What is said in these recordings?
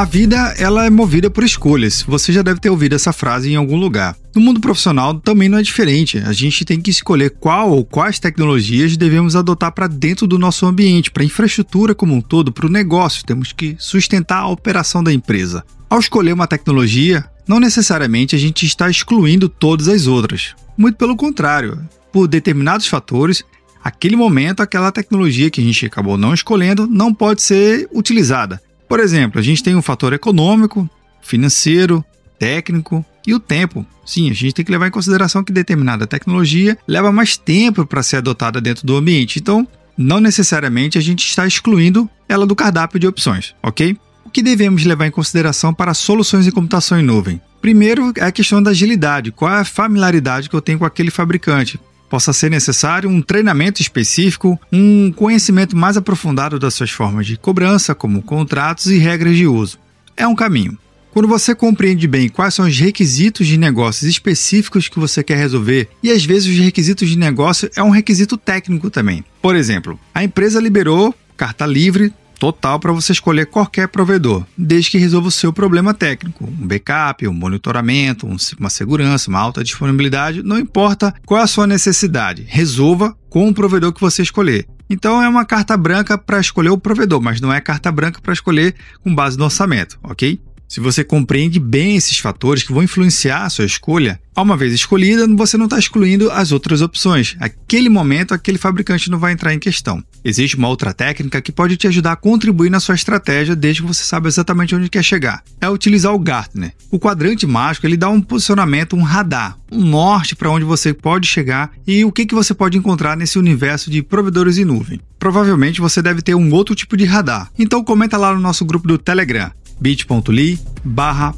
A vida, ela é movida por escolhas. Você já deve ter ouvido essa frase em algum lugar. No mundo profissional também não é diferente. A gente tem que escolher qual ou quais tecnologias devemos adotar para dentro do nosso ambiente, para a infraestrutura como um todo, para o negócio. Temos que sustentar a operação da empresa. Ao escolher uma tecnologia, não necessariamente a gente está excluindo todas as outras. Muito pelo contrário. Por determinados fatores, aquele momento, aquela tecnologia que a gente acabou não escolhendo não pode ser utilizada. Por exemplo, a gente tem um fator econômico, financeiro, técnico e o tempo. Sim, a gente tem que levar em consideração que determinada tecnologia leva mais tempo para ser adotada dentro do ambiente. Então, não necessariamente a gente está excluindo ela do cardápio de opções, ok? O que devemos levar em consideração para soluções de computação em nuvem? Primeiro é a questão da agilidade. Qual é a familiaridade que eu tenho com aquele fabricante? Possa ser necessário um treinamento específico, um conhecimento mais aprofundado das suas formas de cobrança, como contratos e regras de uso. É um caminho. Quando você compreende bem quais são os requisitos de negócios específicos que você quer resolver, e às vezes os requisitos de negócio é um requisito técnico também. Por exemplo, a empresa liberou carta livre total para você escolher qualquer provedor, desde que resolva o seu problema técnico, um backup, um monitoramento, uma segurança, uma alta disponibilidade, não importa qual é a sua necessidade, resolva com o provedor que você escolher. Então é uma carta branca para escolher o provedor, mas não é carta branca para escolher com base no orçamento, ok? Se você compreende bem esses fatores que vão influenciar a sua escolha, uma vez escolhida, você não está excluindo as outras opções. Aquele momento, aquele fabricante não vai entrar em questão. Existe uma outra técnica que pode te ajudar a contribuir na sua estratégia desde que você saiba exatamente onde quer chegar. É utilizar o Gartner. O quadrante mágico ele dá um posicionamento, um radar, um norte para onde você pode chegar e o que, que você pode encontrar nesse universo de provedores em nuvem. Provavelmente você deve ter um outro tipo de radar. Então comenta lá no nosso grupo do Telegram bit.ly barra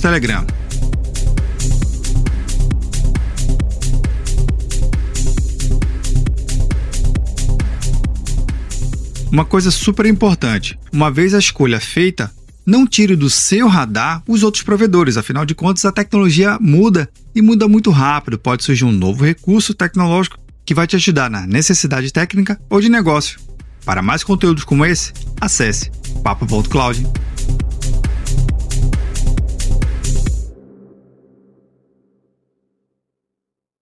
Telegram. Uma coisa super importante: uma vez a escolha feita, não tire do seu radar os outros provedores, afinal de contas a tecnologia muda e muda muito rápido. Pode surgir um novo recurso tecnológico que vai te ajudar na necessidade técnica ou de negócio. Para mais conteúdos como esse, acesse papo.cloud.